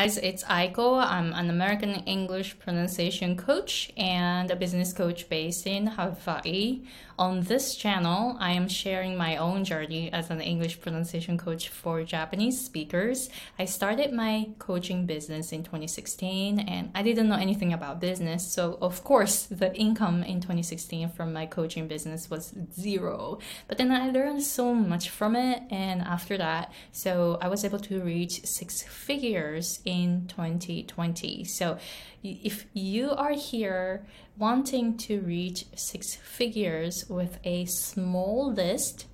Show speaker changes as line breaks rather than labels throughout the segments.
guys, it's Aiko. I'm an American English pronunciation coach and a business coach based in Hawaii. On this channel, I am sharing my own journey as an English pronunciation coach for Japanese speakers. I started my coaching business in 2016 and I didn't know anything about business. So, of course, the income in 2016 from my coaching business was zero. But then I learned so much from it. And after that, so I was able to reach six figures in 2020. So, if you are here wanting to reach six figures with a small list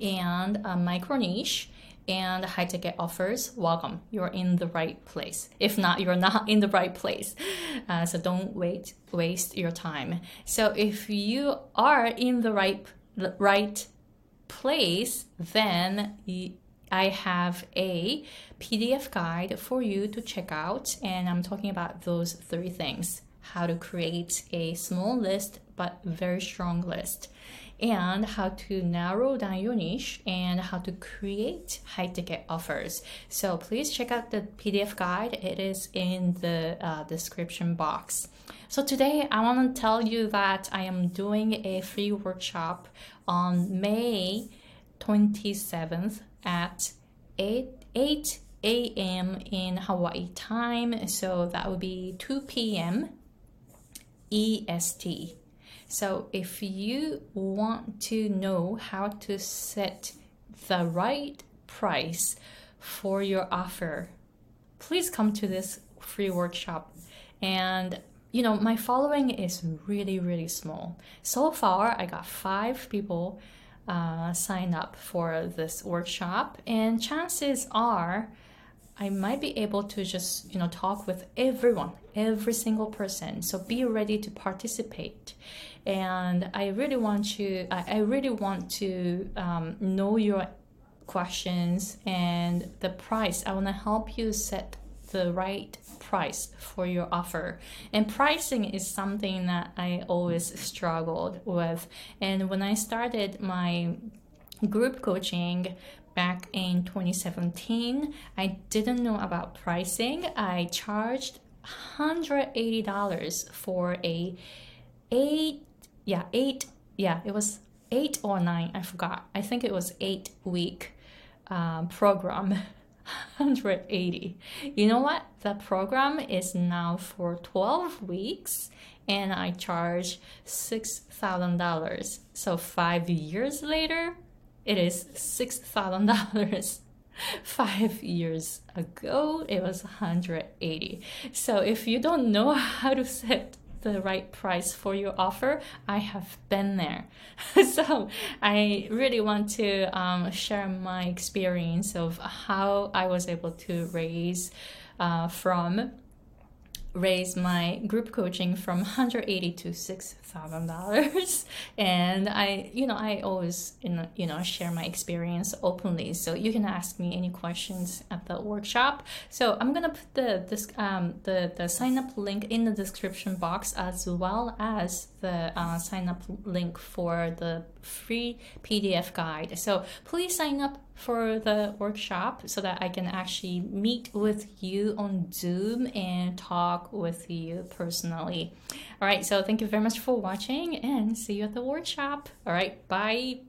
and a micro niche and high ticket offers, welcome. You're in the right place. If not, you're not in the right place. Uh, so don't wait, waste your time. So if you are in the right, right place, then I have a PDF guide for you to check out, and I'm talking about those three things how to create a small list but very strong list, and how to narrow down your niche and how to create high ticket offers. So please check out the PDF guide, it is in the uh, description box. So today I want to tell you that I am doing a free workshop on May 27th at 8, 8 a.m. in Hawaii time. So that would be 2 p.m. EST. So if you want to know how to set the right price for your offer, please come to this free workshop. And you know, my following is really, really small. So far, I got five people uh, sign up for this workshop, and chances are I might be able to just you know talk with everyone, every single person. So be ready to participate, and I really want you. I, really want to um, know your questions and the price. I want to help you set the right price for your offer. And pricing is something that I always struggled with. And when I started my group coaching back in 2017, I didn't know about pricing. I charged $180 for a eight, yeah, eight, yeah, it was eight or nine, I forgot. I think it was eight week um, program. 180. You know what? The program is now for 12 weeks and I charge $6,000. So 5 years later, it is $6,000. Five years ago, it was 180. So if you don't know how to set the right price for your offer, I have been there. so I really want to um, share my experience of how I was able to raise uh, from raise my group coaching from 180 to $6,000 and I you know I always you know share my experience openly. So you can ask me any questions at the workshop. So I'm gonna put the this um, the the sign up link in the description box as well as the uh, sign up link for the free PDF guide so please sign up for the workshop so that I can actually meet with you on Zoom and talk with you personally. All right, so thank you very much for watching and see you at the workshop. All right, bye.